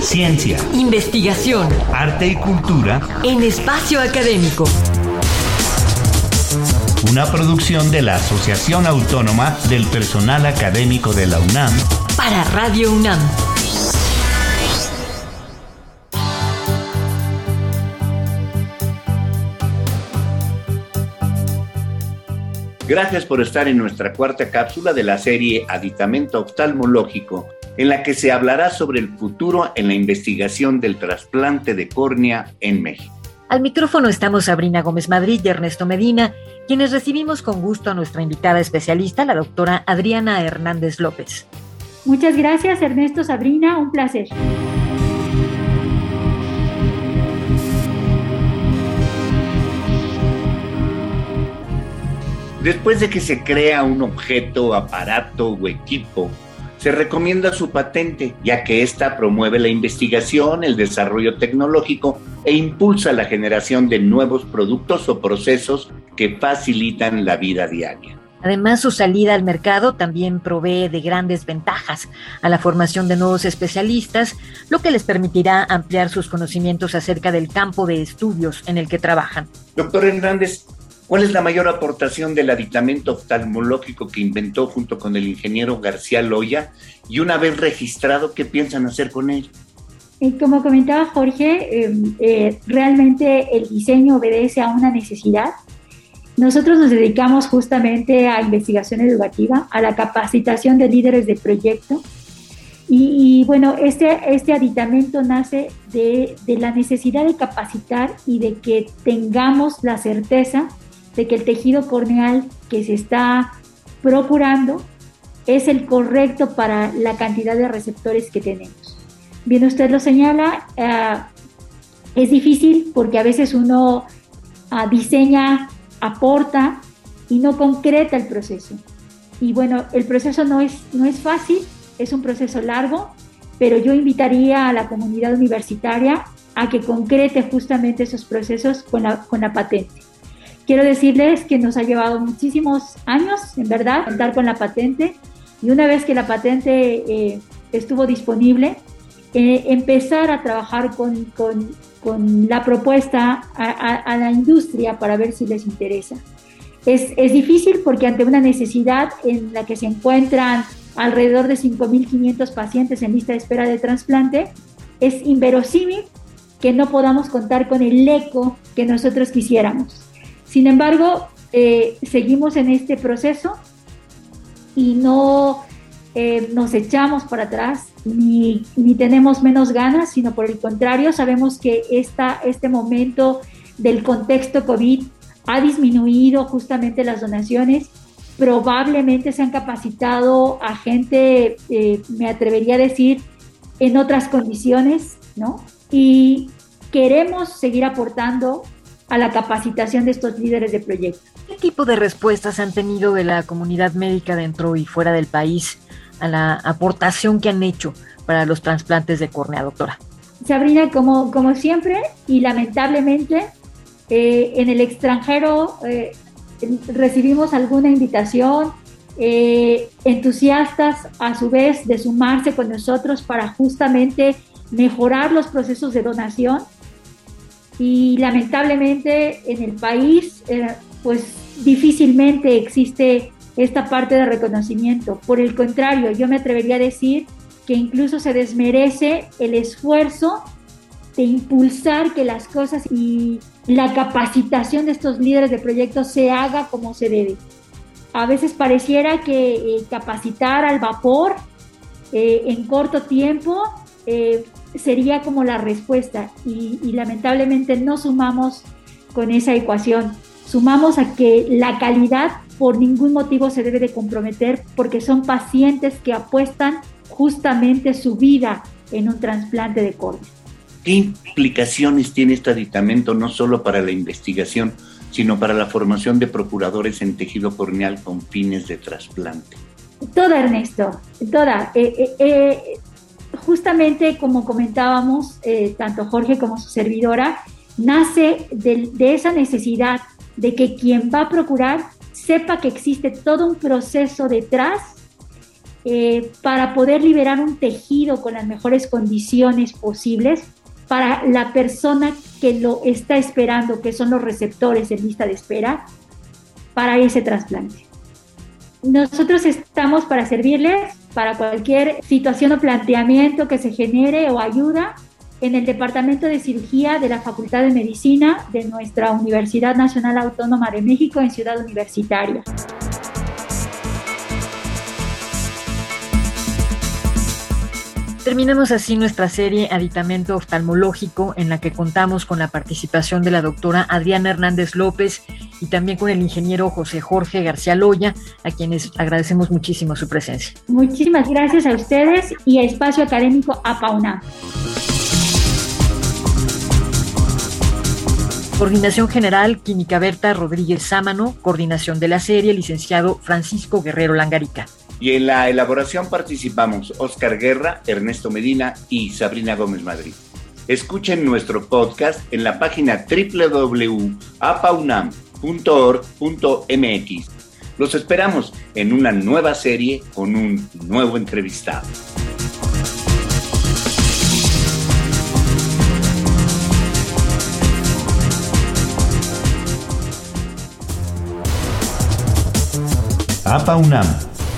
Ciencia, investigación, arte y cultura. En espacio académico. Una producción de la Asociación Autónoma del Personal Académico de la UNAM. Para Radio UNAM. Gracias por estar en nuestra cuarta cápsula de la serie Aditamento Oftalmológico, en la que se hablará sobre el futuro en la investigación del trasplante de córnea en México. Al micrófono estamos Sabrina Gómez Madrid y Ernesto Medina, quienes recibimos con gusto a nuestra invitada especialista, la doctora Adriana Hernández López. Muchas gracias, Ernesto, Sabrina, un placer. Después de que se crea un objeto, aparato o equipo, se recomienda su patente, ya que ésta promueve la investigación, el desarrollo tecnológico e impulsa la generación de nuevos productos o procesos que facilitan la vida diaria. Además, su salida al mercado también provee de grandes ventajas a la formación de nuevos especialistas, lo que les permitirá ampliar sus conocimientos acerca del campo de estudios en el que trabajan. Doctor Hernández, ¿Cuál es la mayor aportación del aditamento oftalmológico que inventó junto con el ingeniero García Loya? Y una vez registrado, ¿qué piensan hacer con él? Como comentaba Jorge, em, eh, realmente el diseño obedece a una necesidad. Nosotros nos dedicamos justamente a investigación educativa, a la capacitación de líderes de proyecto. Y, bueno, este, este aditamento nace de, de la necesidad de capacitar y de que tengamos la certeza de que el tejido corneal que se está procurando es el correcto para la cantidad de receptores que tenemos. Bien, usted lo señala, eh, es difícil porque a veces uno ah, diseña, aporta y no concreta el proceso. Y bueno, el proceso no es, no es fácil, es un proceso largo, pero yo invitaría a la comunidad universitaria a que concrete justamente esos procesos con la, con la patente. Quiero decirles que nos ha llevado muchísimos años, en verdad, contar con la patente y una vez que la patente eh, estuvo disponible, eh, empezar a trabajar con, con, con la propuesta a, a, la industria para ver si les interesa. Es, es, difícil porque ante una necesidad en la que se encuentran alrededor de 5.500 pacientes en lista de espera de trasplante, es inverosímil que no podamos contar con el eco que nosotros quisiéramos. Sin embargo, eh, seguimos en este proceso y no eh, nos echamos para atrás ni, tenemos menos ganas, sino por el contrario, sabemos que esta, este momento del contexto COVID ha disminuido justamente las donaciones. Probablemente se han capacitado a gente, eh, me atrevería a decir, en otras condiciones, ¿no? Y queremos seguir aportando a la capacitación de estos líderes de proyecto. ¿Qué tipo de respuestas han tenido de la comunidad médica dentro y fuera del país a la aportación que han hecho para los trasplantes de córnea, doctora? Sabrina, como, como siempre y lamentablemente, eh, en el extranjero eh, recibimos alguna invitación, eh, entusiastas a su vez de sumarse con nosotros para justamente mejorar los procesos de donación y lamentablemente en el país eh, pues difícilmente existe esta parte de reconocimiento. Por el contrario, yo me atrevería a decir que incluso se desmerece el esfuerzo de impulsar que las cosas y la capacitación de estos líderes de proyectos se haga como se debe. A veces pareciera que eh, capacitar al vapor eh, en corto tiempo sería como la respuesta y, lamentablemente no sumamos con esa ecuación. Sumamos a que la calidad por ningún motivo se debe de comprometer porque son pacientes que apuestan justamente su vida en un trasplante de córnea. ¿Qué implicaciones tiene este aditamento no solo para la investigación, sino para la formación de procuradores en tejido corneal con fines de trasplante? Toda, Ernesto, toda. Eh, eh, eh, justamente como comentábamos, eh, tanto Jorge como su servidora, nace de, esa necesidad de que quien va a procurar sepa que existe todo un proceso detrás eh, para poder liberar un tejido con las mejores condiciones posibles para la persona que lo está esperando, que son los receptores en lista de espera, para ese trasplante. Nosotros estamos para servirles para cualquier situación o planteamiento que se genere o ayuda en el Departamento de Cirugía de la Facultad de Medicina de nuestra Universidad Nacional Autónoma de México en Ciudad Universitaria. Terminamos así nuestra serie Aditamento Oftalmológico, en la que contamos con la participación de la doctora Adriana Hernández López y también con el ingeniero José Jorge García Loya, a quienes agradecemos muchísimo su presencia. Muchísimas gracias a ustedes y a Espacio Académico APAUNA. Coordinación General, Química Berta Rodríguez Sámano. Coordinación de la serie, licenciado Francisco Guerrero Langarica. Y en la elaboración participamos Oscar Guerra, Ernesto Medina y Sabrina Gómez Madrid. Escuchen nuestro podcast en la página www.apaunam.org.mx. Los esperamos en una nueva serie con un nuevo entrevistado. APA